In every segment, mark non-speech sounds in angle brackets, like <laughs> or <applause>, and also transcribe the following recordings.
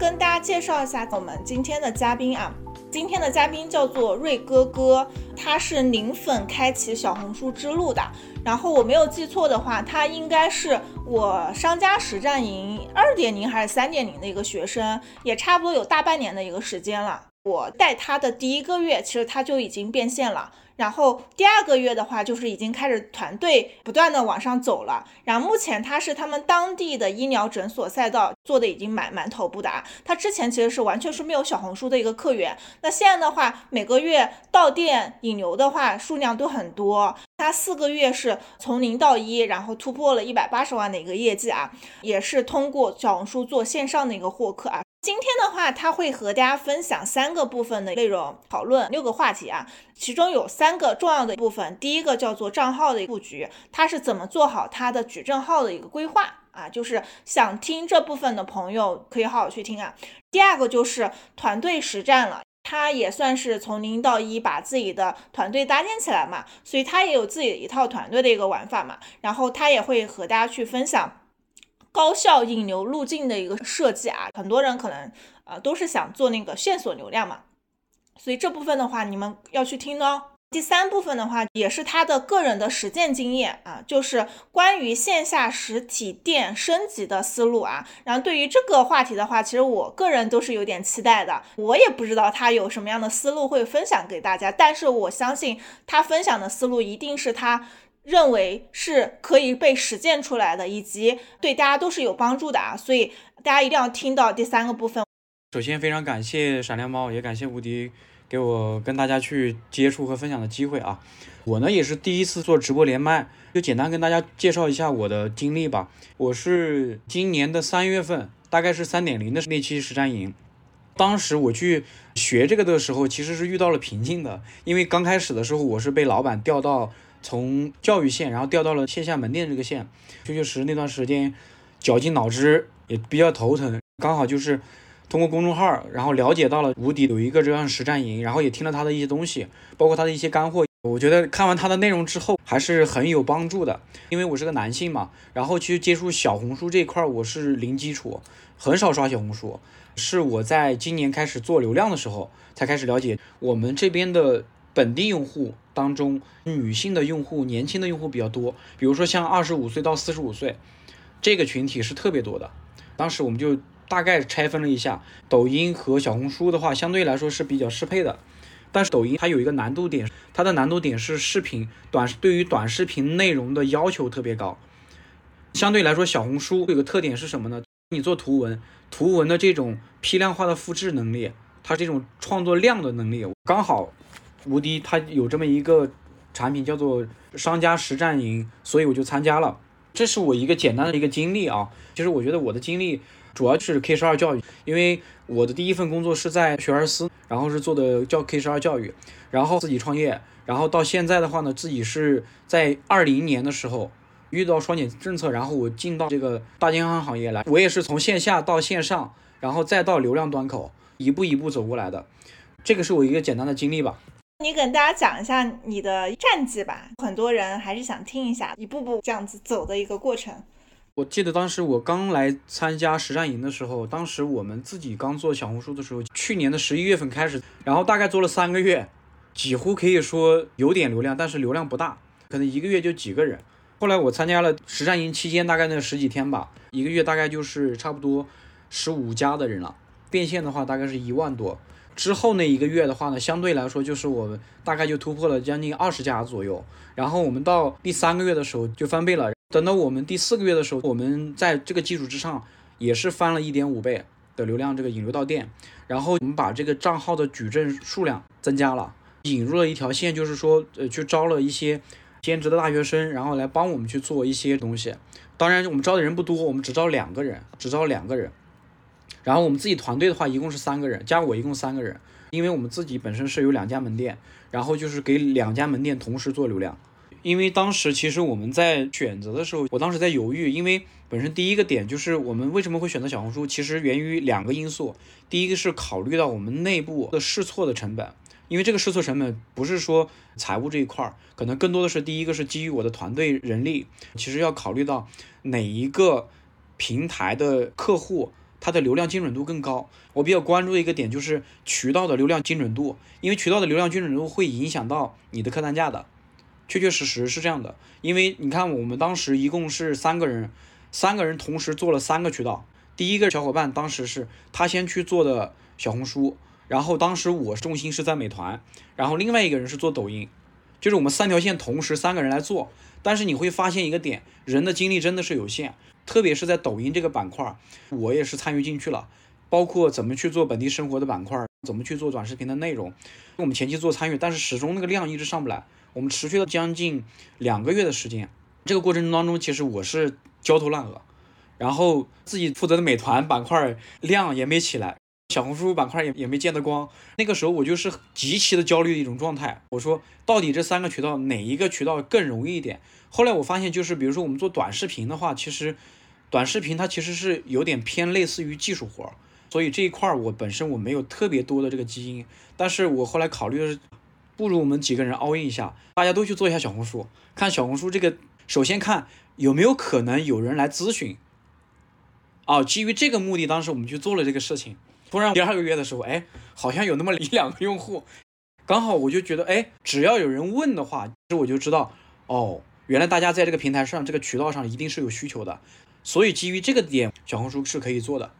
跟大家介绍一下我们今天的嘉宾啊。今天的嘉宾叫做瑞哥哥，他是零粉开启小红书之路的。然后我没有记错的话，他应该是我商家实战营二点零还是三点零的一个学生，也差不多有大半年的一个时间了。我带他的第一个月，其实他就已经变现了。然后第二个月的话，就是已经开始团队不断的往上走了。然后目前他是他们当地的医疗诊所赛道做的已经蛮蛮头部的啊。他之前其实是完全是没有小红书的一个客源。那现在的话，每个月到店引流的话数量都很多。他四个月是从零到一，然后突破了一百八十万的一个业绩啊，也是通过小红书做线上的一个获客啊。今天的话，他会和大家分享三个部分的内容，讨论六个话题啊，其中有三个重要的部分。第一个叫做账号的布局，他是怎么做好他的矩阵号的一个规划啊？就是想听这部分的朋友可以好好去听啊。第二个就是团队实战了，他也算是从零到一把自己的团队搭建起来嘛，所以他也有自己的一套团队的一个玩法嘛。然后他也会和大家去分享。高效引流路径的一个设计啊，很多人可能呃都是想做那个线索流量嘛，所以这部分的话你们要去听哦。第三部分的话也是他的个人的实践经验啊，就是关于线下实体店升级的思路啊。然后对于这个话题的话，其实我个人都是有点期待的，我也不知道他有什么样的思路会分享给大家，但是我相信他分享的思路一定是他。认为是可以被实践出来的，以及对大家都是有帮助的啊，所以大家一定要听到第三个部分。首先非常感谢闪亮猫，也感谢无敌给我跟大家去接触和分享的机会啊。我呢也是第一次做直播连麦，就简单跟大家介绍一下我的经历吧。我是今年的三月份，大概是三点零的那期实战营，当时我去学这个的时候，其实是遇到了瓶颈的，因为刚开始的时候我是被老板调到。从教育线，然后调到了线下门店这个线，确确实实那段时间绞尽脑汁，也比较头疼。刚好就是通过公众号，然后了解到了无敌有一个这样实战营，然后也听了他的一些东西，包括他的一些干货。我觉得看完他的内容之后，还是很有帮助的。因为我是个男性嘛，然后去接触小红书这块，我是零基础，很少刷小红书，是我在今年开始做流量的时候才开始了解我们这边的。本地用户当中，女性的用户、年轻的用户比较多。比如说像二十五岁到四十五岁这个群体是特别多的。当时我们就大概拆分了一下，抖音和小红书的话，相对来说是比较适配的。但是抖音它有一个难度点，它的难度点是视频短，对于短视频内容的要求特别高。相对来说，小红书有个特点是什么呢？你做图文，图文的这种批量化的复制能力，它这种创作量的能力，刚好。无敌，他有这么一个产品叫做商家实战营，所以我就参加了。这是我一个简单的一个经历啊。其实我觉得我的经历主要是 K 十二教育，因为我的第一份工作是在学而思，然后是做的叫 K 十二教育，然后自己创业，然后到现在的话呢，自己是在二零年的时候遇到双减政策，然后我进到这个大健康行业来，我也是从线下到线上，然后再到流量端口，一步一步走过来的。这个是我一个简单的经历吧。你跟大家讲一下你的战绩吧，很多人还是想听一下一步步这样子走的一个过程。我记得当时我刚来参加实战营的时候，当时我们自己刚做小红书的时候，去年的十一月份开始，然后大概做了三个月，几乎可以说有点流量，但是流量不大，可能一个月就几个人。后来我参加了实战营期间，大概那十几天吧，一个月大概就是差不多十五家的人了，变现的话大概是一万多。之后那一个月的话呢，相对来说就是我们大概就突破了将近二十家左右。然后我们到第三个月的时候就翻倍了。等到我们第四个月的时候，我们在这个基础之上也是翻了一点五倍的流量，这个引流到店。然后我们把这个账号的矩阵数量增加了，引入了一条线，就是说呃去招了一些兼职的大学生，然后来帮我们去做一些东西。当然我们招的人不多，我们只招两个人，只招两个人。然后我们自己团队的话，一共是三个人，加我一共三个人，因为我们自己本身是有两家门店，然后就是给两家门店同时做流量。因为当时其实我们在选择的时候，我当时在犹豫，因为本身第一个点就是我们为什么会选择小红书，其实源于两个因素。第一个是考虑到我们内部的试错的成本，因为这个试错成本不是说财务这一块儿，可能更多的是第一个是基于我的团队人力，其实要考虑到哪一个平台的客户。它的流量精准度更高。我比较关注的一个点就是渠道的流量精准度，因为渠道的流量精准度会影响到你的客单价的，确确实实是这样的。因为你看，我们当时一共是三个人，三个人同时做了三个渠道。第一个小伙伴当时是他先去做的小红书，然后当时我重心是在美团，然后另外一个人是做抖音，就是我们三条线同时三个人来做。但是你会发现一个点，人的精力真的是有限。特别是在抖音这个板块，我也是参与进去了，包括怎么去做本地生活的板块，怎么去做短视频的内容，我们前期做参与，但是始终那个量一直上不来，我们持续了将近两个月的时间，这个过程当中其实我是焦头烂额，然后自己负责的美团板块量也没起来。小红书板块也也没见得光，那个时候我就是极其的焦虑的一种状态。我说，到底这三个渠道哪一个渠道更容易一点？后来我发现，就是比如说我们做短视频的话，其实短视频它其实是有点偏类似于技术活，所以这一块儿我本身我没有特别多的这个基因。但是我后来考虑的是，不如我们几个人 all in 一下，大家都去做一下小红书，看小红书这个，首先看有没有可能有人来咨询。啊，基于这个目的，当时我们去做了这个事情。突然第二个月的时候，哎，好像有那么一两个用户，刚好我就觉得，哎，只要有人问的话，其实我就知道，哦，原来大家在这个平台上、这个渠道上一定是有需求的，所以基于这个点，小红书是可以做的。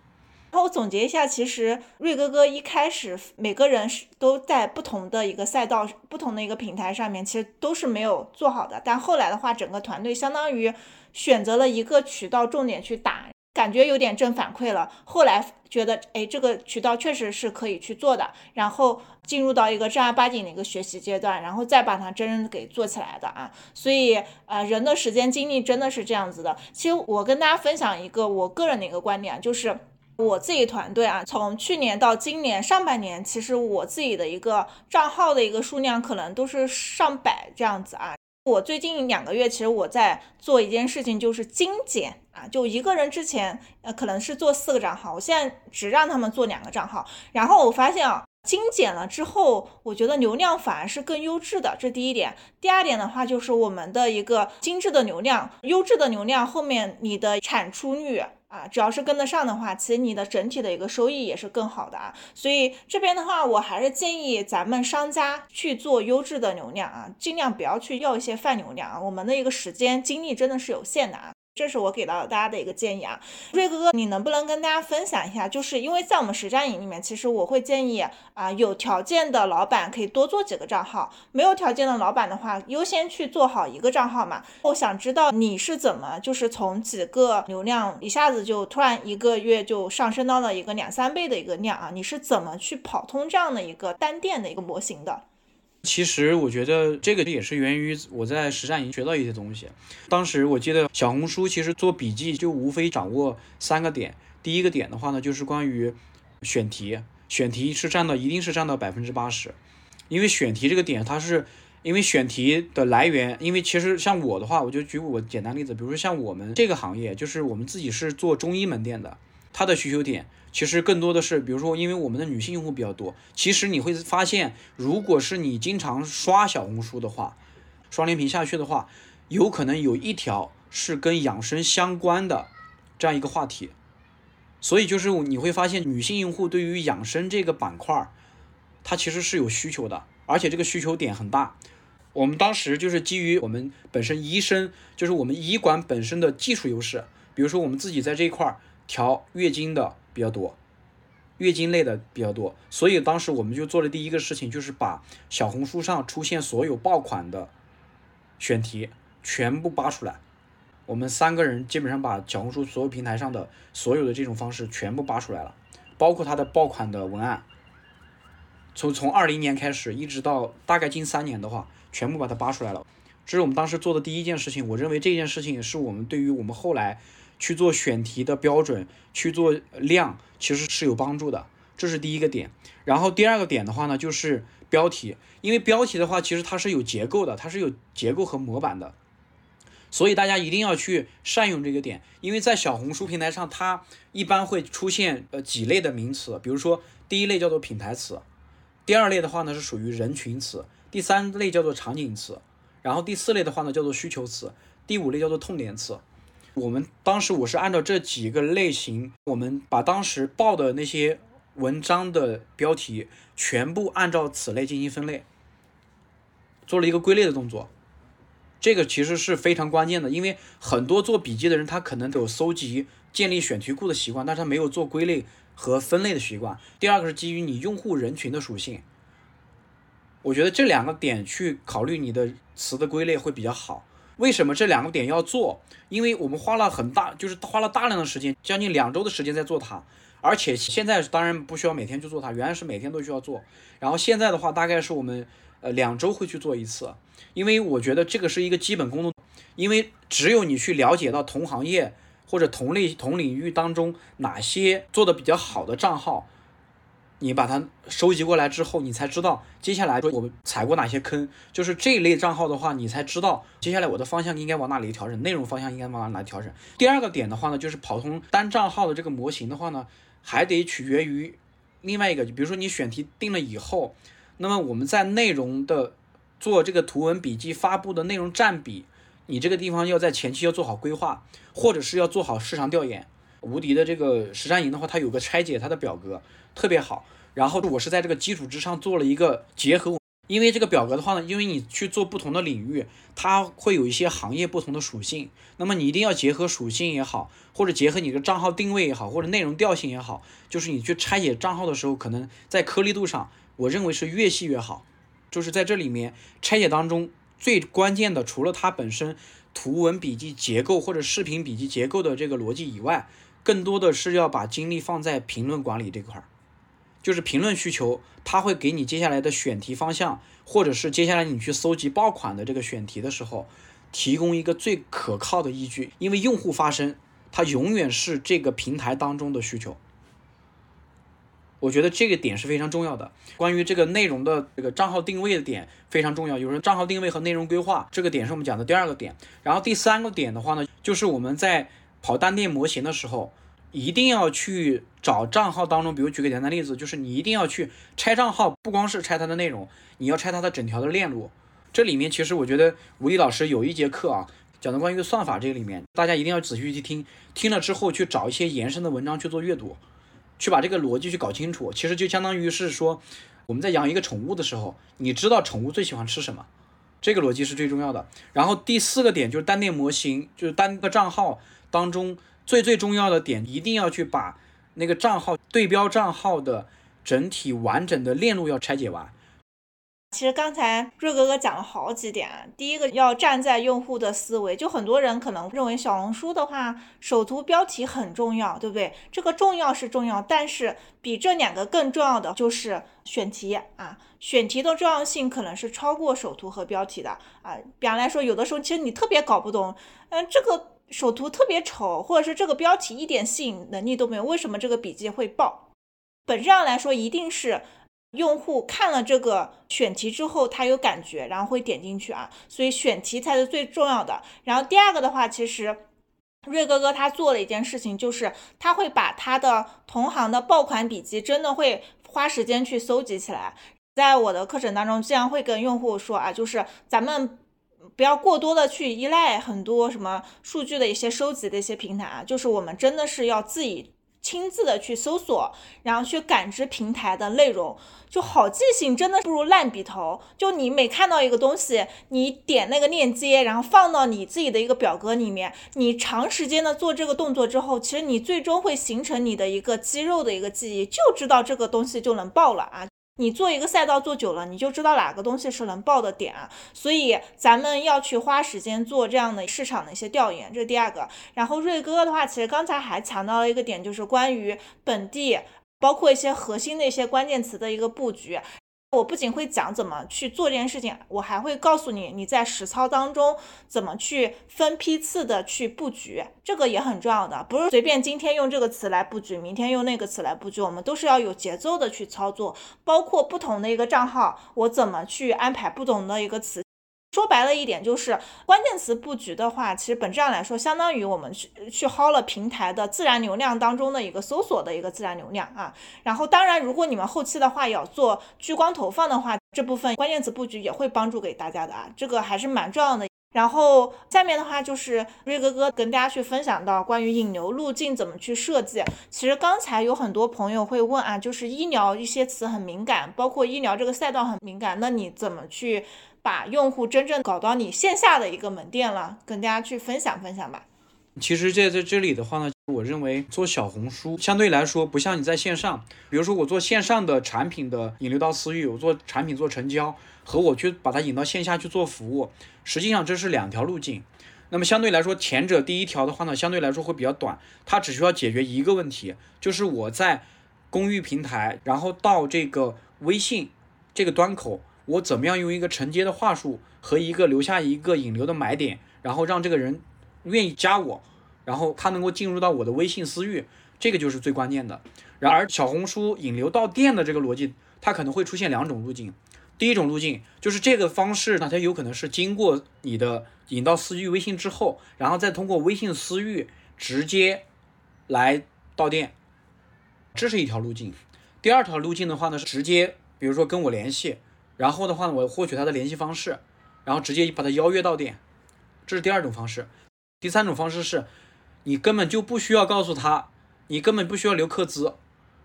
然后我总结一下，其实瑞哥哥一开始每个人是都在不同的一个赛道、不同的一个平台上面，其实都是没有做好的。但后来的话，整个团队相当于选择了一个渠道重点去打。感觉有点正反馈了，后来觉得，哎，这个渠道确实是可以去做的，然后进入到一个正儿八经的一个学习阶段，然后再把它真正给做起来的啊。所以，呃，人的时间精力真的是这样子的。其实我跟大家分享一个我个人的一个观点，就是我自己团队啊，从去年到今年上半年，其实我自己的一个账号的一个数量可能都是上百这样子啊。我最近两个月，其实我在做一件事情，就是精简啊，就一个人之前呃可能是做四个账号，我现在只让他们做两个账号，然后我发现啊，精简了之后，我觉得流量反而是更优质的，这第一点。第二点的话，就是我们的一个精致的流量、优质的流量后面你的产出率。啊，只要是跟得上的话，其实你的整体的一个收益也是更好的啊。所以这边的话，我还是建议咱们商家去做优质的流量啊，尽量不要去要一些泛流量啊。我们的一个时间精力真的是有限的啊。这是我给到大家的一个建议啊，瑞哥哥，你能不能跟大家分享一下？就是因为在我们实战营里面，其实我会建议啊，有条件的老板可以多做几个账号，没有条件的老板的话，优先去做好一个账号嘛。我想知道你是怎么，就是从几个流量一下子就突然一个月就上升到了一个两三倍的一个量啊？你是怎么去跑通这样的一个单店的一个模型的？其实我觉得这个也是源于我在实战营学到一些东西。当时我记得小红书其实做笔记就无非掌握三个点。第一个点的话呢，就是关于选题，选题是占到一定是占到百分之八十。因为选题这个点，它是因为选题的来源，因为其实像我的话，我就举我简单例子，比如说像我们这个行业，就是我们自己是做中医门店的，它的需求点。其实更多的是，比如说，因为我们的女性用户比较多，其实你会发现，如果是你经常刷小红书的话，双连屏下去的话，有可能有一条是跟养生相关的这样一个话题，所以就是你会发现，女性用户对于养生这个板块，它其实是有需求的，而且这个需求点很大。我们当时就是基于我们本身医生，就是我们医馆本身的技术优势，比如说我们自己在这一块儿调月经的。比较多，月经类的比较多，所以当时我们就做的第一个事情就是把小红书上出现所有爆款的选题全部扒出来。我们三个人基本上把小红书所有平台上的所有的这种方式全部扒出来了，包括它的爆款的文案。从从二零年开始一直到大概近三年的话，全部把它扒出来了。这是我们当时做的第一件事情。我认为这件事情是我们对于我们后来。去做选题的标准，去做量，其实是有帮助的，这是第一个点。然后第二个点的话呢，就是标题，因为标题的话，其实它是有结构的，它是有结构和模板的，所以大家一定要去善用这个点。因为在小红书平台上，它一般会出现呃几类的名词，比如说第一类叫做品牌词，第二类的话呢是属于人群词，第三类叫做场景词，然后第四类的话呢叫做需求词，第五类叫做痛点词。我们当时我是按照这几个类型，我们把当时报的那些文章的标题全部按照此类进行分类，做了一个归类的动作。这个其实是非常关键的，因为很多做笔记的人，他可能都有搜集、建立选题库的习惯，但是他没有做归类和分类的习惯。第二个是基于你用户人群的属性，我觉得这两个点去考虑你的词的归类会比较好。为什么这两个点要做？因为我们花了很大，就是花了大量的时间，将近两周的时间在做它，而且现在当然不需要每天去做它，原来是每天都需要做，然后现在的话大概是我们。呃，两周会去做一次，因为我觉得这个是一个基本功能，因为只有你去了解到同行业或者同类同领域当中哪些做的比较好的账号，你把它收集过来之后，你才知道接下来说我们踩过哪些坑，就是这一类账号的话，你才知道接下来我的方向应该往哪里调整，内容方向应该往哪里调整。第二个点的话呢，就是跑通单账号的这个模型的话呢，还得取决于另外一个，就比如说你选题定了以后。那么我们在内容的做这个图文笔记发布的内容占比，你这个地方要在前期要做好规划，或者是要做好市场调研。无敌的这个实战营的话，它有个拆解它的表格特别好。然后我是在这个基础之上做了一个结合，因为这个表格的话呢，因为你去做不同的领域，它会有一些行业不同的属性，那么你一定要结合属性也好，或者结合你的账号定位也好，或者内容调性也好，就是你去拆解账号的时候，可能在颗粒度上。我认为是越细越好，就是在这里面拆解当中最关键的，除了它本身图文笔记结构或者视频笔记结构的这个逻辑以外，更多的是要把精力放在评论管理这块儿，就是评论需求，它会给你接下来的选题方向，或者是接下来你去搜集爆款的这个选题的时候，提供一个最可靠的依据，因为用户发声，它永远是这个平台当中的需求。我觉得这个点是非常重要的。关于这个内容的这个账号定位的点非常重要。有人账号定位和内容规划这个点是我们讲的第二个点。然后第三个点的话呢，就是我们在跑单店模型的时候，一定要去找账号当中，比如举个简单例子，就是你一定要去拆账号，不光是拆它的内容，你要拆它的整条的链路。这里面其实我觉得吴迪老师有一节课啊，讲的关于算法这个里面，大家一定要仔细去听，听了之后去找一些延伸的文章去做阅读。去把这个逻辑去搞清楚，其实就相当于是说，我们在养一个宠物的时候，你知道宠物最喜欢吃什么，这个逻辑是最重要的。然后第四个点就是单店模型，就是单个账号当中最最重要的点，一定要去把那个账号对标账号的整体完整的链路要拆解完。其实刚才瑞哥哥讲了好几点，第一个要站在用户的思维，就很多人可能认为小红书的话，首图标题很重要，对不对？这个重要是重要，但是比这两个更重要的就是选题啊，选题的重要性可能是超过首图和标题的啊。比方来说，有的时候其实你特别搞不懂，嗯，这个首图特别丑，或者是这个标题一点吸引能力都没有，为什么这个笔记会爆？本质上来说，一定是。用户看了这个选题之后，他有感觉，然后会点进去啊，所以选题才是最重要的。然后第二个的话，其实瑞哥哥他做了一件事情，就是他会把他的同行的爆款笔记，真的会花时间去搜集起来。在我的课程当中，经常会跟用户说啊，就是咱们不要过多的去依赖很多什么数据的一些收集的一些平台啊，就是我们真的是要自己。亲自的去搜索，然后去感知平台的内容，就好记性真的不如烂笔头。就你每看到一个东西，你点那个链接，然后放到你自己的一个表格里面，你长时间的做这个动作之后，其实你最终会形成你的一个肌肉的一个记忆，就知道这个东西就能爆了啊。你做一个赛道做久了，你就知道哪个东西是能爆的点，所以咱们要去花时间做这样的市场的一些调研，这是第二个。然后瑞哥的话，其实刚才还强调了一个点，就是关于本地，包括一些核心的一些关键词的一个布局。我不仅会讲怎么去做这件事情，我还会告诉你你在实操当中怎么去分批次的去布局，这个也很重要的，不是随便今天用这个词来布局，明天用那个词来布局，我们都是要有节奏的去操作，包括不同的一个账号，我怎么去安排不同的一个词。说白了一点，就是关键词布局的话，其实本质上来说，相当于我们去去薅了平台的自然流量当中的一个搜索的一个自然流量啊。然后，当然，如果你们后期的话要做聚光投放的话，这部分关键词布局也会帮助给大家的啊，这个还是蛮重要的。然后下面的话就是瑞哥哥跟大家去分享到关于引流路径怎么去设计。其实刚才有很多朋友会问啊，就是医疗一些词很敏感，包括医疗这个赛道很敏感，那你怎么去把用户真正搞到你线下的一个门店了？跟大家去分享分享吧。其实这在这里的话呢，我认为做小红书相对来说不像你在线上，比如说我做线上的产品的引流到私域，我做产品做成交。和我去把它引到线下去做服务，实际上这是两条路径。那么相对来说，前者第一条的话呢，相对来说会比较短，它只需要解决一个问题，就是我在公域平台，然后到这个微信这个端口，我怎么样用一个承接的话术和一个留下一个引流的买点，然后让这个人愿意加我，然后他能够进入到我的微信私域，这个就是最关键的。然而小红书引流到店的这个逻辑，它可能会出现两种路径。第一种路径就是这个方式呢，它有可能是经过你的引到私域微信之后，然后再通过微信私域直接来到店，这是一条路径。第二条路径的话呢，是直接比如说跟我联系，然后的话呢，我获取他的联系方式，然后直接把他邀约到店，这是第二种方式。第三种方式是，你根本就不需要告诉他，你根本不需要留客资，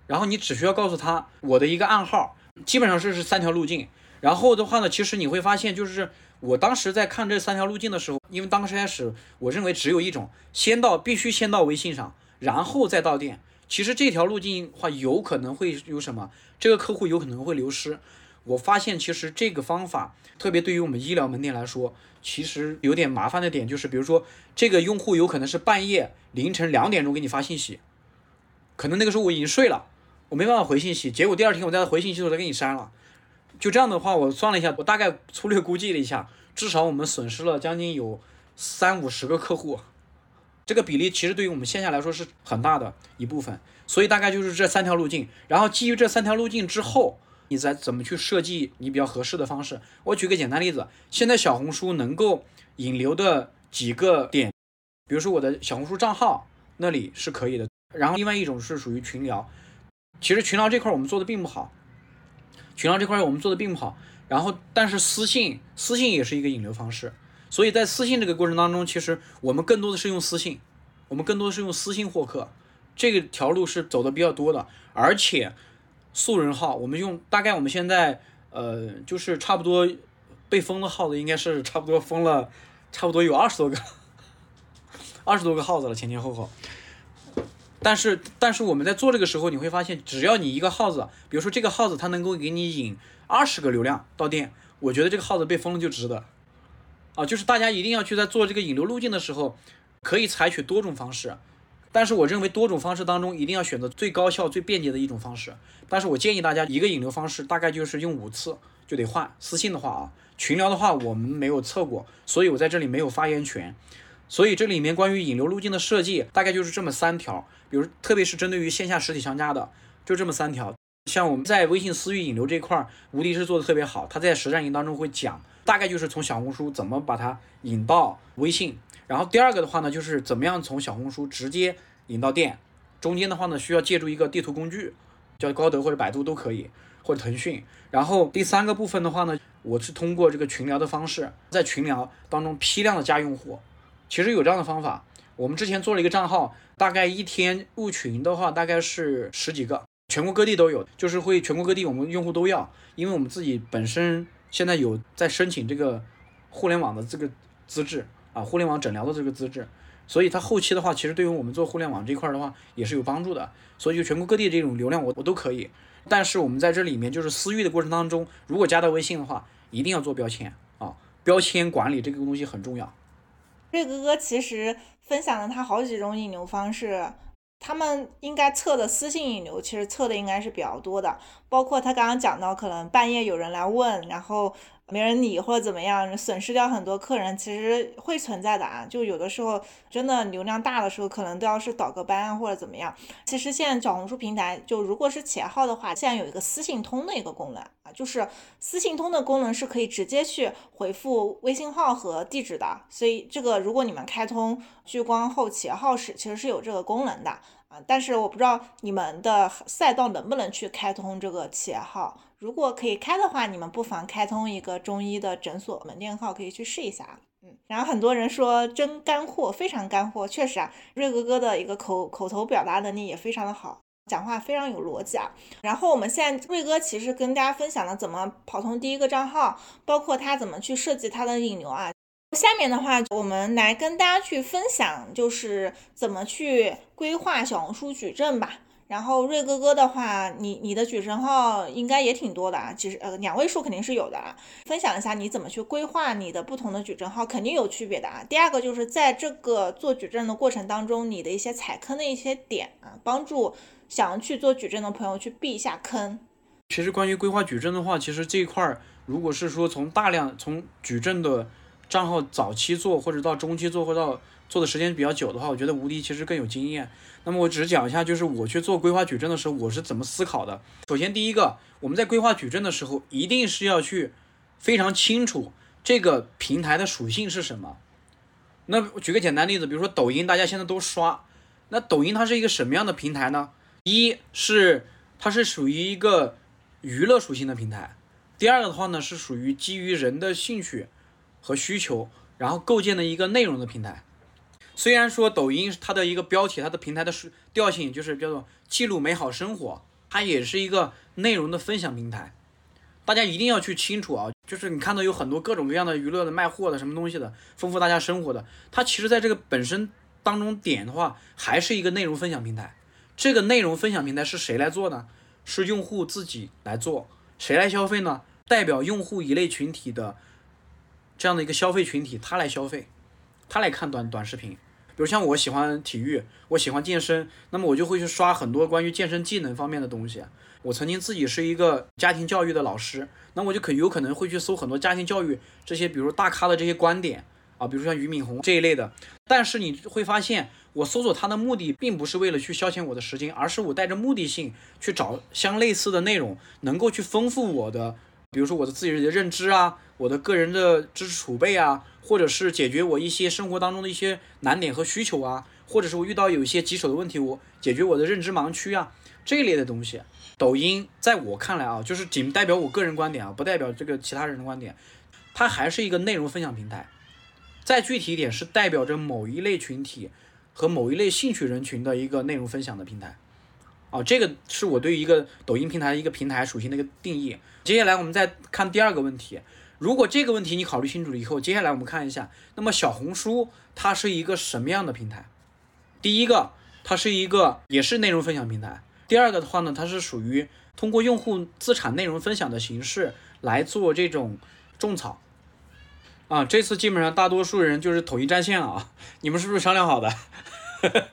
然后你只需要告诉他我的一个暗号，基本上这是三条路径。然后的话呢，其实你会发现，就是我当时在看这三条路径的时候，因为当时开始，我认为只有一种，先到必须先到微信上，然后再到店。其实这条路径的话，有可能会有什么？这个客户有可能会流失。我发现其实这个方法，特别对于我们医疗门店来说，其实有点麻烦的点就是，比如说这个用户有可能是半夜凌晨两点钟给你发信息，可能那个时候我已经睡了，我没办法回信息，结果第二天我再回信息的时候他给你删了。就这样的话，我算了一下，我大概粗略估计了一下，至少我们损失了将近有三五十个客户，这个比例其实对于我们线下来说是很大的一部分。所以大概就是这三条路径，然后基于这三条路径之后，你再怎么去设计你比较合适的方式。我举个简单例子，现在小红书能够引流的几个点，比如说我的小红书账号那里是可以的，然后另外一种是属于群聊，其实群聊这块我们做的并不好。群聊这块我们做的并不好，然后但是私信私信也是一个引流方式，所以在私信这个过程当中，其实我们更多的是用私信，我们更多的是用私信获客，这个条路是走的比较多的，而且素人号我们用大概我们现在呃就是差不多被封的号子应该是差不多封了差不多有二十多个，<laughs> 二十多个号子了前前后后。但是，但是我们在做这个时候，你会发现，只要你一个号子，比如说这个号子，它能够给你引二十个流量到店，我觉得这个号子被封了就值得。啊，就是大家一定要去在做这个引流路径的时候，可以采取多种方式，但是我认为多种方式当中一定要选择最高效、最便捷的一种方式。但是我建议大家一个引流方式大概就是用五次就得换。私信的话啊，群聊的话我们没有测过，所以我在这里没有发言权。所以这里面关于引流路径的设计，大概就是这么三条。比如，特别是针对于线下实体商家的，就这么三条。像我们在微信私域引流这块儿，无敌是做的特别好。他在实战营当中会讲，大概就是从小红书怎么把它引到微信。然后第二个的话呢，就是怎么样从小红书直接引到店。中间的话呢，需要借助一个地图工具，叫高德或者百度都可以，或者腾讯。然后第三个部分的话呢，我是通过这个群聊的方式，在群聊当中批量的加用户。其实有这样的方法，我们之前做了一个账号，大概一天入群的话，大概是十几个，全国各地都有，就是会全国各地我们用户都要，因为我们自己本身现在有在申请这个互联网的这个资质啊，互联网诊疗的这个资质，所以它后期的话，其实对于我们做互联网这块的话也是有帮助的，所以就全国各地这种流量我我都可以，但是我们在这里面就是私域的过程当中，如果加到微信的话，一定要做标签啊，标签管理这个东西很重要。瑞哥哥其实分享了他好几种引流方式，他们应该测的私信引流，其实测的应该是比较多的，包括他刚刚讲到，可能半夜有人来问，然后。没人理或者怎么样，损失掉很多客人，其实会存在的啊。就有的时候真的流量大的时候，可能都要是倒个班或者怎么样。其实现在小红书平台，就如果是企业号的话，现在有一个私信通的一个功能啊，就是私信通的功能是可以直接去回复微信号和地址的。所以这个如果你们开通聚光后企业号时，其实是有这个功能的但是我不知道你们的赛道能不能去开通这个企业号。如果可以开的话，你们不妨开通一个中医的诊所门店号，可以去试一下啊。嗯，然后很多人说真干货，非常干货，确实啊，瑞哥哥的一个口口头表达能力也非常的好，讲话非常有逻辑啊。然后我们现在瑞哥其实跟大家分享了怎么跑通第一个账号，包括他怎么去设计他的引流啊。下面的话，我们来跟大家去分享，就是怎么去规划小红书矩阵吧。然后瑞哥哥的话，你你的矩阵号应该也挺多的啊，其实呃两位数肯定是有的啊。分享一下你怎么去规划你的不同的矩阵号，肯定有区别的啊。第二个就是在这个做矩阵的过程当中，你的一些踩坑的一些点啊，帮助想要去做矩阵的朋友去避一下坑。其实关于规划矩阵的话，其实这一块儿，如果是说从大量从矩阵的账号早期做，或者到中期做，或者到做的时间比较久的话，我觉得无敌其实更有经验。那么我只是讲一下，就是我去做规划矩阵的时候，我是怎么思考的。首先，第一个，我们在规划矩阵的时候，一定是要去非常清楚这个平台的属性是什么。那举个简单例子，比如说抖音，大家现在都刷，那抖音它是一个什么样的平台呢？一是它是属于一个娱乐属性的平台，第二个的话呢，是属于基于人的兴趣和需求，然后构建的一个内容的平台。虽然说抖音它的一个标题，它的平台的调性就是叫做记录美好生活，它也是一个内容的分享平台。大家一定要去清楚啊，就是你看到有很多各种各样的娱乐的、卖货的、什么东西的，丰富大家生活的，它其实在这个本身当中点的话，还是一个内容分享平台。这个内容分享平台是谁来做呢？是用户自己来做。谁来消费呢？代表用户一类群体的这样的一个消费群体，他来消费，他来看短短视频。比如像我喜欢体育，我喜欢健身，那么我就会去刷很多关于健身技能方面的东西。我曾经自己是一个家庭教育的老师，那我就可有可能会去搜很多家庭教育这些，比如大咖的这些观点啊，比如像俞敏洪这一类的。但是你会发现，我搜索它的目的并不是为了去消遣我的时间，而是我带着目的性去找相类似的内容，能够去丰富我的，比如说我的自己的认知啊，我的个人的知识储备啊。或者是解决我一些生活当中的一些难点和需求啊，或者是我遇到有一些棘手的问题，我解决我的认知盲区啊，这一类的东西。抖音在我看来啊，就是仅代表我个人观点啊，不代表这个其他人的观点，它还是一个内容分享平台。再具体一点，是代表着某一类群体和某一类兴趣人群的一个内容分享的平台。啊，这个是我对于一个抖音平台一个平台属性的一个定义。接下来我们再看第二个问题。如果这个问题你考虑清楚了以后，接下来我们看一下，那么小红书它是一个什么样的平台？第一个，它是一个也是内容分享平台；第二个的话呢，它是属于通过用户资产内容分享的形式来做这种种草。啊，这次基本上大多数人就是统一战线了啊！<laughs> 你们是不是商量好的？<laughs>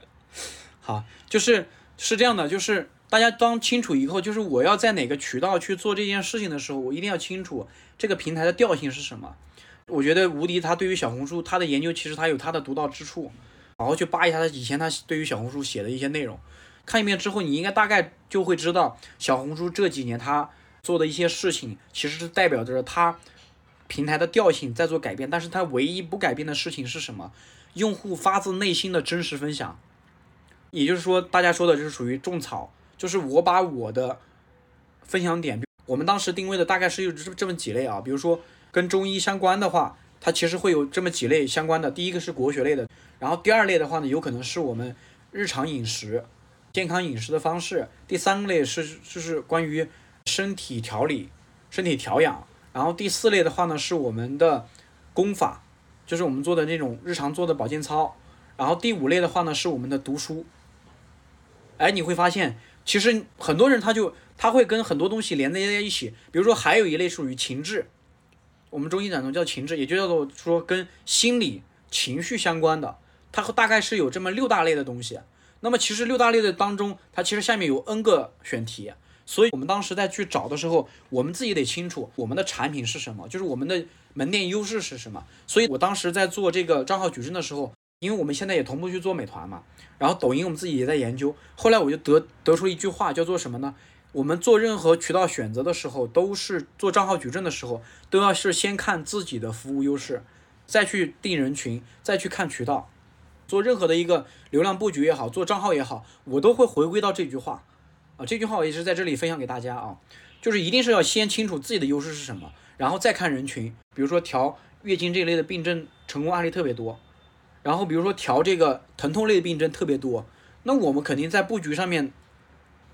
好，就是是这样的，就是。大家当清楚以后，就是我要在哪个渠道去做这件事情的时候，我一定要清楚这个平台的调性是什么。我觉得无敌他对于小红书他的研究，其实他有他的独到之处。好好去扒一下他以前他对于小红书写的一些内容，看一遍之后，你应该大概就会知道小红书这几年他做的一些事情，其实是代表着他平台的调性在做改变。但是他唯一不改变的事情是什么？用户发自内心的真实分享，也就是说，大家说的就是属于种草。就是我把我的分享点，我们当时定位的大概是有这这么几类啊，比如说跟中医相关的话，它其实会有这么几类相关的。第一个是国学类的，然后第二类的话呢，有可能是我们日常饮食、健康饮食的方式。第三类是就是关于身体调理、身体调养。然后第四类的话呢，是我们的功法，就是我们做的那种日常做的保健操。然后第五类的话呢，是我们的读书。哎，你会发现。其实很多人他就他会跟很多东西连在在一起，比如说还有一类属于情志，我们中医讲的叫情志，也就叫做说跟心理情绪相关的，它大概是有这么六大类的东西。那么其实六大类的当中，它其实下面有 N 个选题，所以我们当时在去找的时候，我们自己得清楚我们的产品是什么，就是我们的门店优势是什么。所以我当时在做这个账号矩阵的时候。因为我们现在也同步去做美团嘛，然后抖音我们自己也在研究。后来我就得得出一句话，叫做什么呢？我们做任何渠道选择的时候，都是做账号矩阵的时候，都要是先看自己的服务优势，再去定人群，再去看渠道。做任何的一个流量布局也好，做账号也好，我都会回归到这句话啊。这句话我也是在这里分享给大家啊，就是一定是要先清楚自己的优势是什么，然后再看人群。比如说调月经这一类的病症成功案例特别多，然后比如说调这个疼痛类的病症特别多，那我们肯定在布局上面，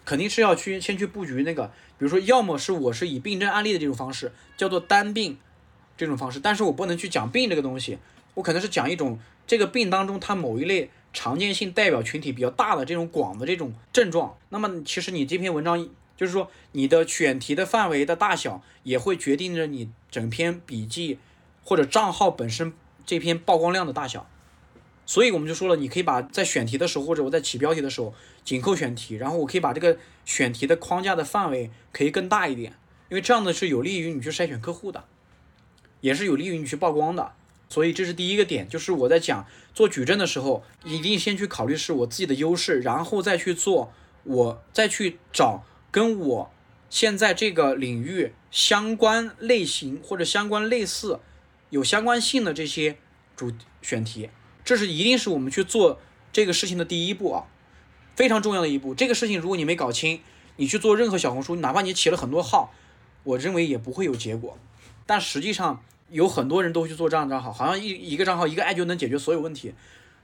肯定是要去先去布局那个，比如说要么是我是以病症案例的这种方式，叫做单病这种方式，但是我不能去讲病这个东西，我可能是讲一种这个病当中它某一类常见性代表群体比较大的这种广的这种症状，那么其实你这篇文章。就是说，你的选题的范围的大小也会决定着你整篇笔记或者账号本身这篇曝光量的大小。所以我们就说了，你可以把在选题的时候，或者我在起标题的时候紧扣选题，然后我可以把这个选题的框架的范围可以更大一点，因为这样的是有利于你去筛选客户的，也是有利于你去曝光的。所以这是第一个点，就是我在讲做矩阵的时候，一定先去考虑是我自己的优势，然后再去做，我再去找。跟我现在这个领域相关类型或者相关类似有相关性的这些主选题，这是一定是我们去做这个事情的第一步啊，非常重要的一步。这个事情如果你没搞清，你去做任何小红书，哪怕你起了很多号，我认为也不会有结果。但实际上有很多人都去做这样的账号，好像一一个账号一个艾灸能解决所有问题，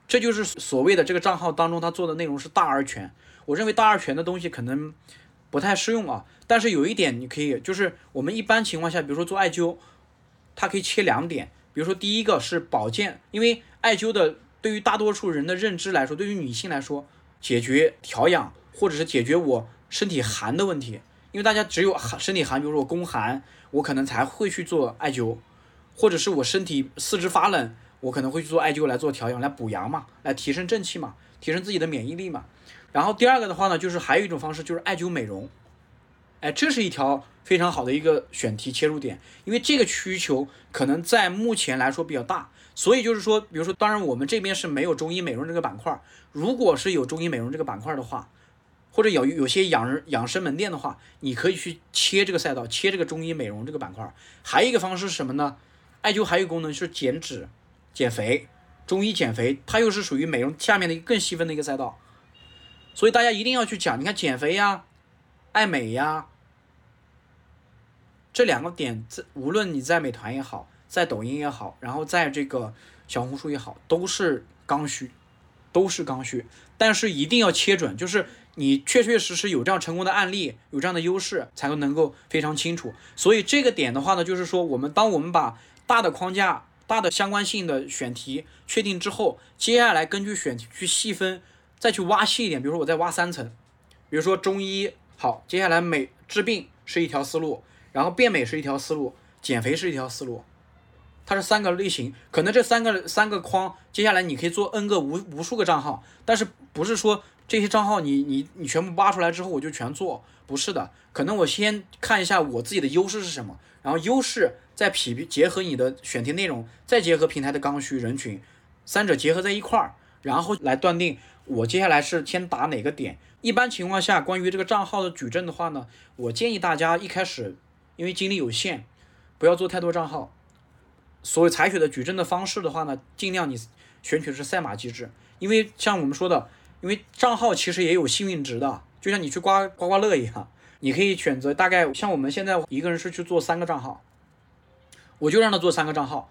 这就是所谓的这个账号当中他做的内容是大而全。我认为大而全的东西可能。不太适用啊，但是有一点你可以，就是我们一般情况下，比如说做艾灸，它可以切两点，比如说第一个是保健，因为艾灸的对于大多数人的认知来说，对于女性来说，解决调养或者是解决我身体寒的问题，因为大家只有寒身体寒，比如说我宫寒，我可能才会去做艾灸，或者是我身体四肢发冷，我可能会去做艾灸来做调养，来补阳嘛，来提升正气嘛，提升自己的免疫力嘛。然后第二个的话呢，就是还有一种方式，就是艾灸美容，哎，这是一条非常好的一个选题切入点，因为这个需求可能在目前来说比较大，所以就是说，比如说，当然我们这边是没有中医美容这个板块，如果是有中医美容这个板块的话，或者有有些养人养生门店的话，你可以去切这个赛道，切这个中医美容这个板块。还有一个方式是什么呢？艾灸还有功能是减脂、减肥，中医减肥，它又是属于美容下面的一个更细分的一个赛道。所以大家一定要去讲，你看减肥呀、爱美呀，这两个点，在无论你在美团也好，在抖音也好，然后在这个小红书也好，都是刚需，都是刚需。但是一定要切准，就是你确确实实有这样成功的案例，有这样的优势，才能够非常清楚。所以这个点的话呢，就是说我们当我们把大的框架、大的相关性的选题确定之后，接下来根据选题去细分。再去挖细一点，比如说我再挖三层，比如说中医好，接下来美治病是一条思路，然后变美是一条思路，减肥是一条思路，它是三个类型，可能这三个三个框，接下来你可以做 N 个无无数个账号，但是不是说这些账号你你你全部挖出来之后我就全做，不是的，可能我先看一下我自己的优势是什么，然后优势再匹结合你的选题内容，再结合平台的刚需人群，三者结合在一块儿，然后来断定。我接下来是先打哪个点？一般情况下，关于这个账号的矩阵的话呢，我建议大家一开始，因为精力有限，不要做太多账号。所以采取的矩阵的方式的话呢，尽量你选取的是赛马机制，因为像我们说的，因为账号其实也有幸运值的，就像你去刮刮刮乐一样，你可以选择大概像我们现在一个人是去做三个账号，我就让他做三个账号，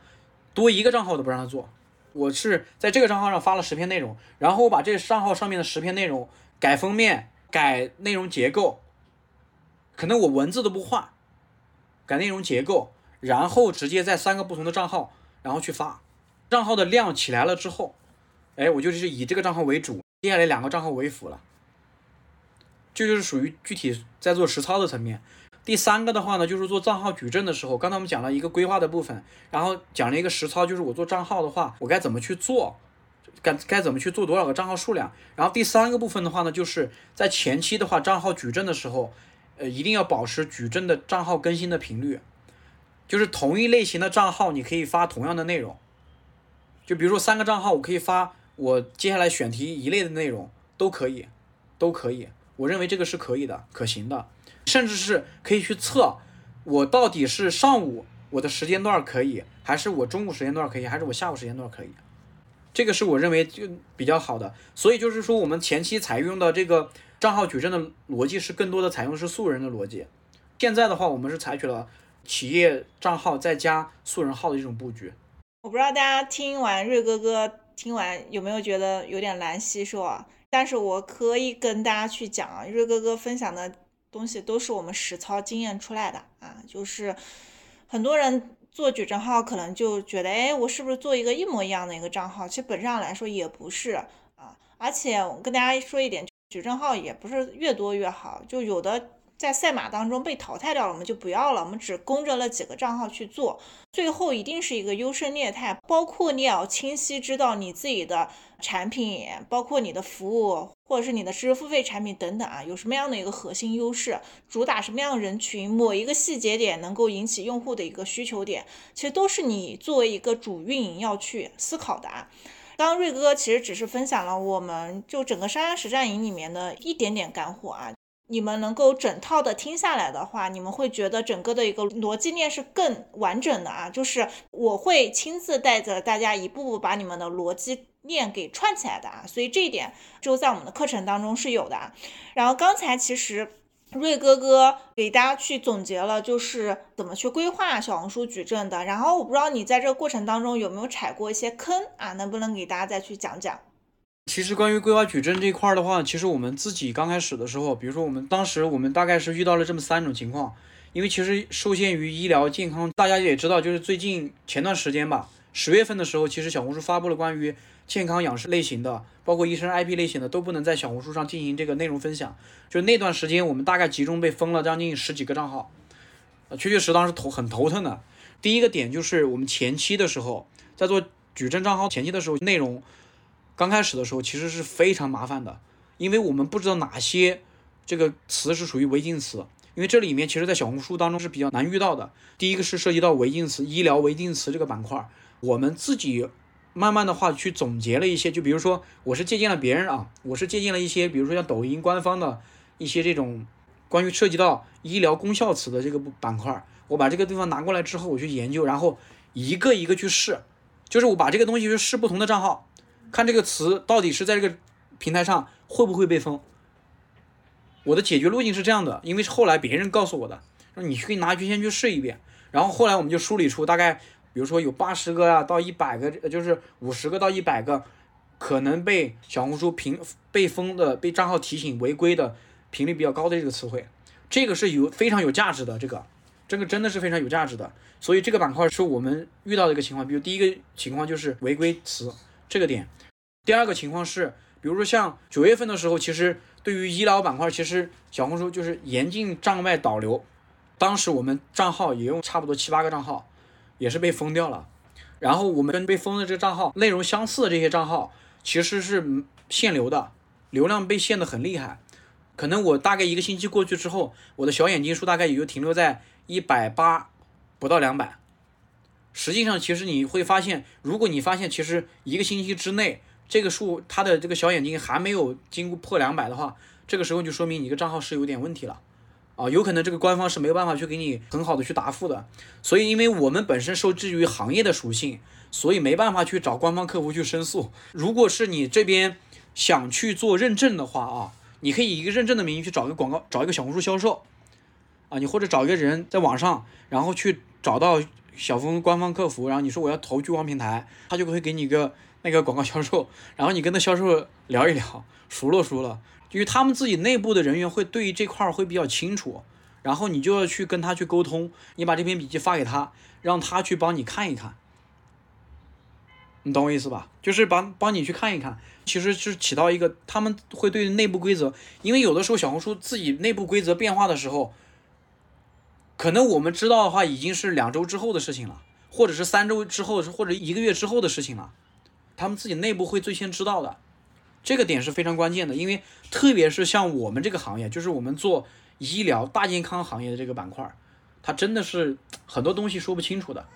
多一个账号都不让他做。我是在这个账号上发了十篇内容，然后我把这个账号上面的十篇内容改封面、改内容结构，可能我文字都不换，改内容结构，然后直接在三个不同的账号，然后去发，账号的量起来了之后，哎，我就是以这个账号为主，接下来两个账号为辅了，这就是属于具体在做实操的层面。第三个的话呢，就是做账号矩阵的时候，刚才我们讲了一个规划的部分，然后讲了一个实操，就是我做账号的话，我该怎么去做，该该怎么去做多少个账号数量。然后第三个部分的话呢，就是在前期的话，账号矩阵的时候，呃，一定要保持矩阵的账号更新的频率，就是同一类型的账号，你可以发同样的内容，就比如说三个账号，我可以发我接下来选题一类的内容，都可以，都可以，我认为这个是可以的，可行的。甚至是可以去测，我到底是上午我的时间段可以，还是我中午时间段可以，还是我下午时间段可以？这个是我认为就比较好的。所以就是说，我们前期采用的这个账号矩阵的逻辑是更多的采用是素人的逻辑。现在的话，我们是采取了企业账号再加素人号的一种布局。我不知道大家听完瑞哥哥听完有没有觉得有点难吸收啊？但是我可以跟大家去讲啊，瑞哥哥分享的东西都是我们实操经验出来的啊，就是很多人做矩阵号可能就觉得，哎，我是不是做一个一模一样的一个账号？其实本质上来说也不是啊，而且我跟大家说一点，矩阵号也不是越多越好，就有的。在赛马当中被淘汰掉了，我们就不要了。我们只供着了几个账号去做，最后一定是一个优胜劣汰。包括你要清晰知道你自己的产品，包括你的服务，或者是你的知识付费产品等等啊，有什么样的一个核心优势，主打什么样的人群，某一个细节点能够引起用户的一个需求点，其实都是你作为一个主运营要去思考的啊。刚刚瑞哥其实只是分享了我们就整个商家实战营里面的一点点干货啊。你们能够整套的听下来的话，你们会觉得整个的一个逻辑链是更完整的啊。就是我会亲自带着大家一步步把你们的逻辑链给串起来的啊。所以这一点就在我们的课程当中是有的啊。然后刚才其实瑞哥哥给大家去总结了，就是怎么去规划小红书矩阵的。然后我不知道你在这个过程当中有没有踩过一些坑啊？能不能给大家再去讲讲？其实关于规划矩阵这一块的话，其实我们自己刚开始的时候，比如说我们当时我们大概是遇到了这么三种情况，因为其实受限于医疗健康，大家也知道，就是最近前段时间吧，十月份的时候，其实小红书发布了关于健康养生类型的，包括医生 IP 类型的，都不能在小红书上进行这个内容分享。就那段时间，我们大概集中被封了将近十几个账号，呃确确实当时头很头疼的。第一个点就是我们前期的时候，在做矩阵账号前期的时候，内容。刚开始的时候其实是非常麻烦的，因为我们不知道哪些这个词是属于违禁词，因为这里面其实，在小红书当中是比较难遇到的。第一个是涉及到违禁词，医疗违禁词这个板块，我们自己慢慢的话去总结了一些，就比如说我是借鉴了别人啊，我是借鉴了一些，比如说像抖音官方的一些这种关于涉及到医疗功效词的这个板块，我把这个地方拿过来之后，我去研究，然后一个一个去试，就是我把这个东西去试不同的账号。看这个词到底是在这个平台上会不会被封？我的解决路径是这样的，因为是后来别人告诉我的，说你可以拿去先去试一遍。然后后来我们就梳理出大概，比如说有八十个啊到一百个，就是五十个到一百个可能被小红书评被封的、被账号提醒违规的频率比较高的这个词汇，这个是有非常有价值的，这个这个真的是非常有价值的。所以这个板块是我们遇到的一个情况，比如第一个情况就是违规词这个点。第二个情况是，比如说像九月份的时候，其实对于医疗板块，其实小红书就是严禁账外导流。当时我们账号也用差不多七八个账号，也是被封掉了。然后我们跟被封的这个账号内容相似的这些账号，其实是限流的，流量被限的很厉害。可能我大概一个星期过去之后，我的小眼睛数大概也就停留在一百八，不到两百。实际上，其实你会发现，如果你发现其实一个星期之内，这个数它的这个小眼睛还没有经过破两百的话，这个时候就说明你个账号是有点问题了，啊，有可能这个官方是没有办法去给你很好的去答复的。所以，因为我们本身受制于行业的属性，所以没办法去找官方客服去申诉。如果是你这边想去做认证的话啊，你可以以一个认证的名义去找一个广告，找一个小红书销售，啊，你或者找一个人在网上，然后去找到小峰官方客服，然后你说我要投聚光平台，他就会给你一个。那个广告销售，然后你跟那销售聊一聊，熟了熟了，因为他们自己内部的人员会对于这块儿会比较清楚，然后你就要去跟他去沟通，你把这篇笔记发给他，让他去帮你看一看，你懂我意思吧？就是帮帮你去看一看，其实是起到一个他们会对内部规则，因为有的时候小红书自己内部规则变化的时候，可能我们知道的话已经是两周之后的事情了，或者是三周之后，或者一个月之后的事情了。他们自己内部会最先知道的，这个点是非常关键的，因为特别是像我们这个行业，就是我们做医疗大健康行业的这个板块，它真的是很多东西说不清楚的。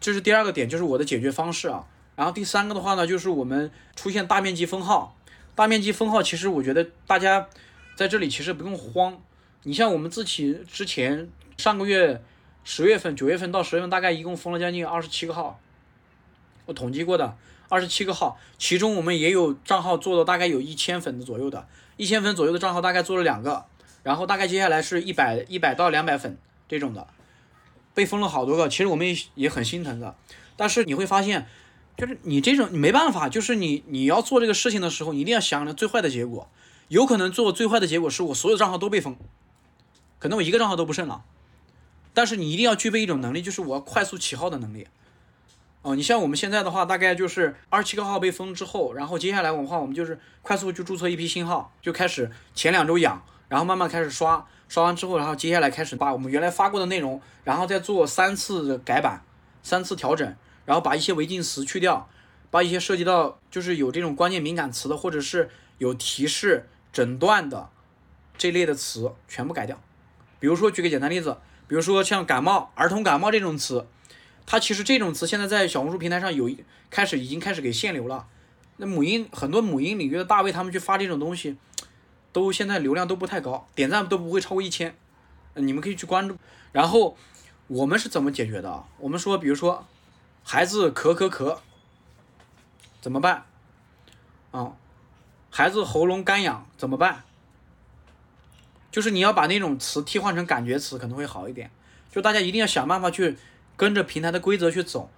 这是第二个点，就是我的解决方式啊。然后第三个的话呢，就是我们出现大面积封号，大面积封号，其实我觉得大家在这里其实不用慌。你像我们自己之前上个月十月份、九月份到十月份，大概一共封了将近二十七个号，我统计过的。二十七个号，其中我们也有账号做了大概有一千粉的左右的，一千粉左右的账号大概做了两个，然后大概接下来是一百一百到两百粉这种的，被封了好多个，其实我们也也很心疼的。但是你会发现，就是你这种你没办法，就是你你要做这个事情的时候，你一定要想着最坏的结果。有可能做最坏的结果是我所有账号都被封，可能我一个账号都不剩了。但是你一定要具备一种能力，就是我要快速起号的能力。哦，你像我们现在的话，大概就是二十七个号被封之后，然后接下来的话，我们就是快速去注册一批新号，就开始前两周养，然后慢慢开始刷，刷完之后，然后接下来开始把我们原来发过的内容，然后再做三次改版，三次调整，然后把一些违禁词去掉，把一些涉及到就是有这种关键敏感词的，或者是有提示诊断的这类的词全部改掉。比如说举个简单例子，比如说像感冒、儿童感冒这种词。它其实这种词现在在小红书平台上有开始已经开始给限流了，那母婴很多母婴领域的大 V 他们去发这种东西，都现在流量都不太高，点赞都不会超过一千，你们可以去关注。然后我们是怎么解决的？我们说，比如说孩子咳咳咳，怎么办？啊，孩子喉咙干痒怎么办？就是你要把那种词替换成感觉词可能会好一点，就大家一定要想办法去。跟着平台的规则去走，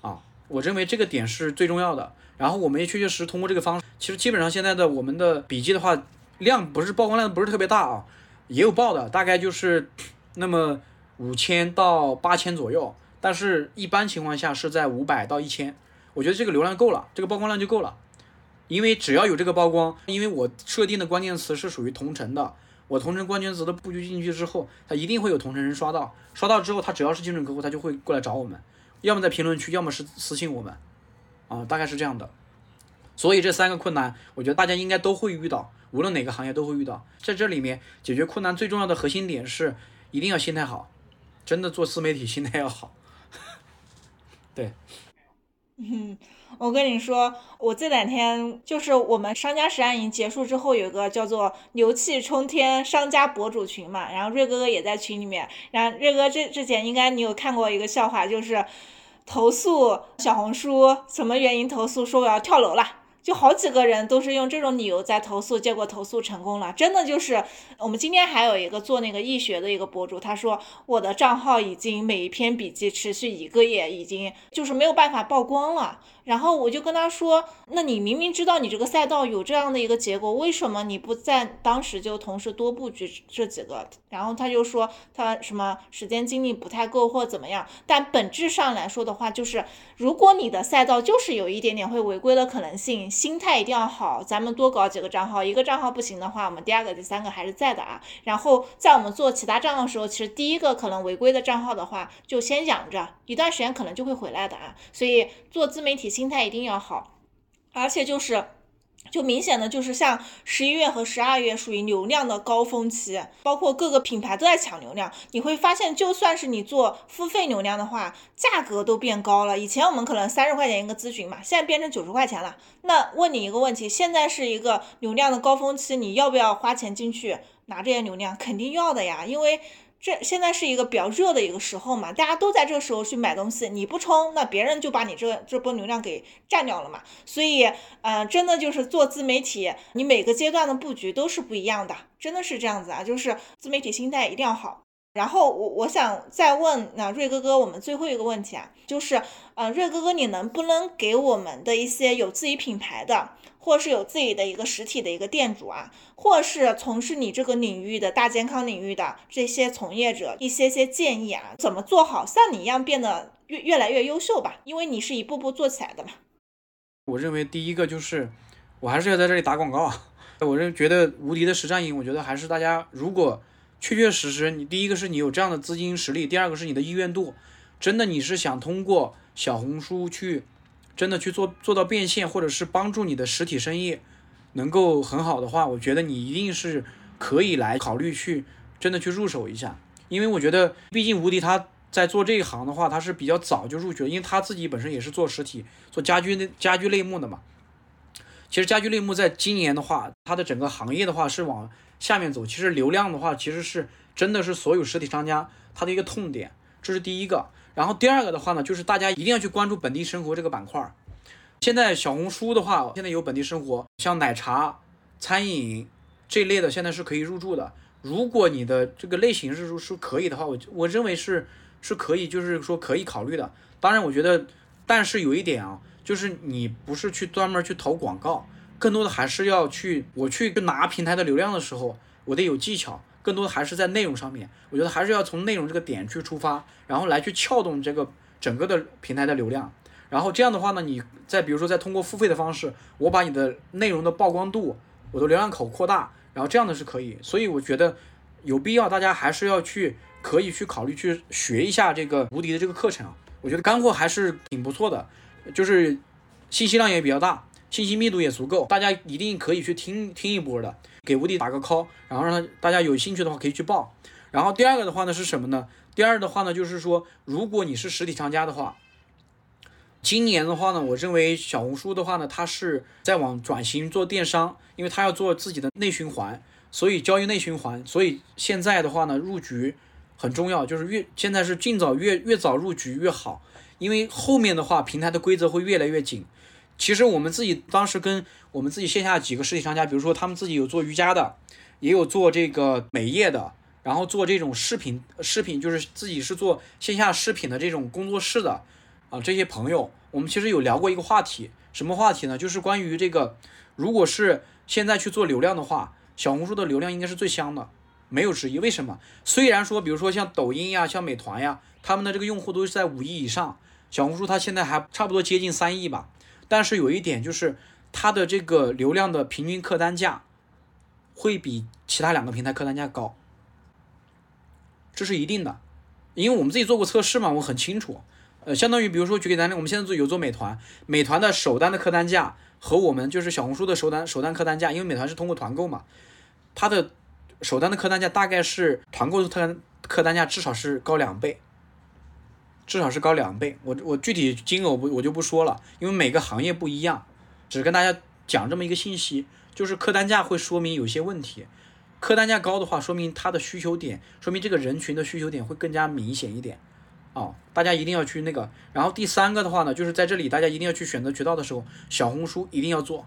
啊，我认为这个点是最重要的。然后我们也确确实实通过这个方式，其实基本上现在的我们的笔记的话，量不是曝光量不是特别大啊，也有爆的，大概就是那么五千到八千左右，但是一般情况下是在五百到一千，我觉得这个流量够了，这个曝光量就够了，因为只要有这个曝光，因为我设定的关键词是属于同城的。我同城关键词的布局进去之后，他一定会有同城人刷到，刷到之后，他只要是精准客户，他就会过来找我们，要么在评论区，要么是私信我们，啊，大概是这样的。所以这三个困难，我觉得大家应该都会遇到，无论哪个行业都会遇到。在这里面解决困难最重要的核心点是，一定要心态好，真的做自媒体心态要好。<laughs> 对。嗯。<laughs> 我跟你说，我这两天就是我们商家实战营结束之后，有个叫做“牛气冲天”商家博主群嘛，然后瑞哥哥也在群里面。然后瑞哥这之前应该你有看过一个笑话，就是投诉小红书什么原因投诉，说我要跳楼了。就好几个人都是用这种理由在投诉，结果投诉成功了。真的就是我们今天还有一个做那个易学的一个博主，他说我的账号已经每一篇笔记持续一个月，已经就是没有办法曝光了。然后我就跟他说，那你明明知道你这个赛道有这样的一个结果，为什么你不在当时就同时多布局这几个？然后他就说他什么时间精力不太够或怎么样。但本质上来说的话，就是如果你的赛道就是有一点点会违规的可能性，心态一定要好。咱们多搞几个账号，一个账号不行的话，我们第二个、第三个还是在的啊。然后在我们做其他账号的时候，其实第一个可能违规的账号的话，就先养着，一段时间可能就会回来的啊。所以做自媒体。心态一定要好，而且就是，就明显的就是像十一月和十二月属于流量的高峰期，包括各个品牌都在抢流量。你会发现，就算是你做付费流量的话，价格都变高了。以前我们可能三十块钱一个咨询嘛，现在变成九十块钱了。那问你一个问题，现在是一个流量的高峰期，你要不要花钱进去拿这些流量？肯定要的呀，因为。这现在是一个比较热的一个时候嘛，大家都在这个时候去买东西，你不冲，那别人就把你这这波流量给占掉了嘛。所以，呃，真的就是做自媒体，你每个阶段的布局都是不一样的，真的是这样子啊，就是自媒体心态一定要好。然后我我想再问那瑞哥哥，我们最后一个问题啊，就是，呃，瑞哥哥，你能不能给我们的一些有自己品牌的？或是有自己的一个实体的一个店主啊，或是从事你这个领域的大健康领域的这些从业者一些些建议啊，怎么做好像你一样变得越越来越优秀吧？因为你是一步步做起来的嘛。我认为第一个就是，我还是要在这里打广告啊。<laughs> 我认觉得无敌的实战营，我觉得还是大家如果确确实实，你第一个是你有这样的资金实力，第二个是你的意愿度，真的你是想通过小红书去。真的去做做到变现，或者是帮助你的实体生意能够很好的话，我觉得你一定是可以来考虑去真的去入手一下。因为我觉得，毕竟无敌他在做这一行的话，他是比较早就入局，因为他自己本身也是做实体、做家居的家居类目的嘛。其实家居类目在今年的话，它的整个行业的话是往下面走。其实流量的话，其实是真的是所有实体商家它的一个痛点，这是第一个。然后第二个的话呢，就是大家一定要去关注本地生活这个板块儿。现在小红书的话，现在有本地生活，像奶茶、餐饮这类的，现在是可以入驻的。如果你的这个类型是是可以的话，我我认为是是可以，就是说可以考虑的。当然，我觉得但是有一点啊，就是你不是去专门去投广告，更多的还是要去我去拿平台的流量的时候，我得有技巧，更多的还是在内容上面。我觉得还是要从内容这个点去出发，然后来去撬动这个整个的平台的流量。然后这样的话呢，你再比如说再通过付费的方式，我把你的内容的曝光度，我的流量口扩大，然后这样的是可以。所以我觉得有必要，大家还是要去可以去考虑去学一下这个无敌的这个课程啊。我觉得干货还是挺不错的，就是信息量也比较大，信息密度也足够，大家一定可以去听听一波的，给吴迪打个 call，然后让他大家有兴趣的话可以去报。然后第二个的话呢是什么呢？第二的话呢就是说，如果你是实体商家的话。今年的话呢，我认为小红书的话呢，它是在往转型做电商，因为它要做自己的内循环，所以交易内循环，所以现在的话呢，入局很重要，就是越现在是尽早越越早入局越好，因为后面的话平台的规则会越来越紧。其实我们自己当时跟我们自己线下几个实体商家，比如说他们自己有做瑜伽的，也有做这个美业的，然后做这种视频视频，就是自己是做线下视频的这种工作室的。啊，这些朋友，我们其实有聊过一个话题，什么话题呢？就是关于这个，如果是现在去做流量的话，小红书的流量应该是最香的，没有之一。为什么？虽然说，比如说像抖音呀、像美团呀，他们的这个用户都是在五亿以上，小红书它现在还差不多接近三亿吧。但是有一点就是，它的这个流量的平均客单价会比其他两个平台客单价高，这是一定的，因为我们自己做过测试嘛，我很清楚。呃，相当于比如说举个单例，我们现在做有做美团，美团的首单的客单价和我们就是小红书的首单首单客单价，因为美团是通过团购嘛，它的首单的客单价大概是团购的客单客单价至少是高两倍，至少是高两倍。我我具体金额我不我就不说了，因为每个行业不一样，只跟大家讲这么一个信息，就是客单价会说明有些问题，客单价高的话，说明它的需求点，说明这个人群的需求点会更加明显一点。啊，大家一定要去那个。然后第三个的话呢，就是在这里大家一定要去选择渠道的时候，小红书一定要做，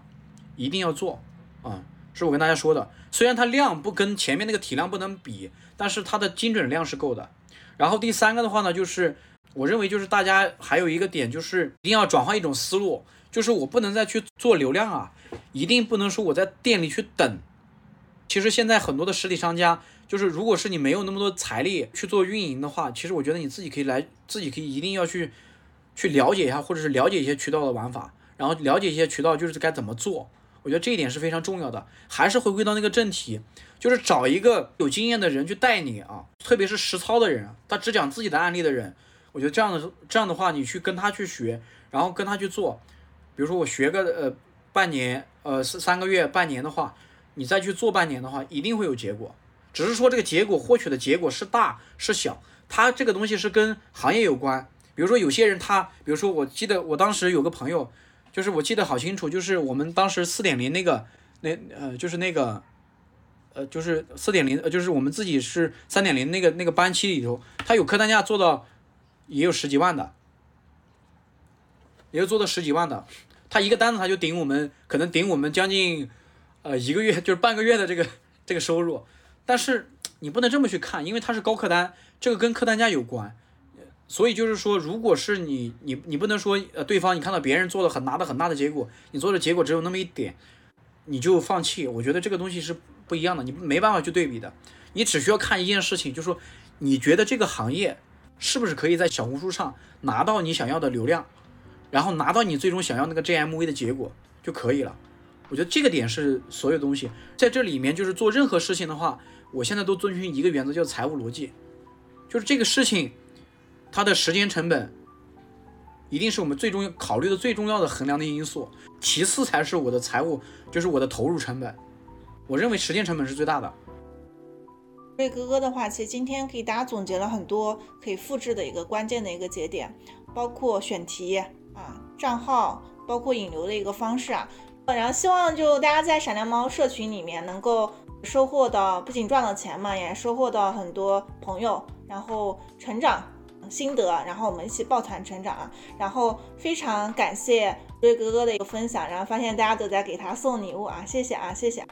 一定要做啊，是我跟大家说的。虽然它量不跟前面那个体量不能比，但是它的精准量是够的。然后第三个的话呢，就是我认为就是大家还有一个点就是一定要转换一种思路，就是我不能再去做流量啊，一定不能说我在店里去等。其实现在很多的实体商家。就是，如果是你没有那么多财力去做运营的话，其实我觉得你自己可以来，自己可以一定要去去了解一下，或者是了解一些渠道的玩法，然后了解一些渠道就是该怎么做。我觉得这一点是非常重要的。还是回归到那个正题，就是找一个有经验的人去带你啊，特别是实操的人，他只讲自己的案例的人，我觉得这样的这样的话，你去跟他去学，然后跟他去做。比如说我学个呃半年，呃三三个月、半年的话，你再去做半年的话，一定会有结果。只是说这个结果获取的结果是大是小，它这个东西是跟行业有关。比如说有些人他，比如说我记得我当时有个朋友，就是我记得好清楚，就是我们当时四点零那个那呃就是那个呃就是四点零呃就是我们自己是三点零那个那个班期里头，他有客单价做到也有十几万的，也有做到十几万的，他一个单子他就顶我们可能顶我们将近呃一个月 <laughs> 就是半个月的这个 <laughs> 这个收入。但是你不能这么去看，因为它是高客单，这个跟客单价有关，所以就是说，如果是你，你你不能说，呃，对方你看到别人做的很拿的很大的结果，你做的结果只有那么一点，你就放弃。我觉得这个东西是不一样的，你没办法去对比的。你只需要看一件事情，就是说，你觉得这个行业是不是可以在小红书上拿到你想要的流量，然后拿到你最终想要那个 GMV 的结果就可以了。我觉得这个点是所有东西在这里面，就是做任何事情的话。我现在都遵循一个原则，叫财务逻辑，就是这个事情，它的时间成本一定是我们最终考虑的最重要的衡量的因素，其次才是我的财务，就是我的投入成本。我认为时间成本是最大的。瑞哥哥的话，其实今天给大家总结了很多可以复制的一个关键的一个节点，包括选题啊、账号，包括引流的一个方式啊，然后希望就大家在闪亮猫社群里面能够。收获到不仅赚了钱嘛，也收获到很多朋友，然后成长心得，然后我们一起抱团成长啊！然后非常感谢瑞哥哥的一个分享，然后发现大家都在给他送礼物啊，谢谢啊，谢谢。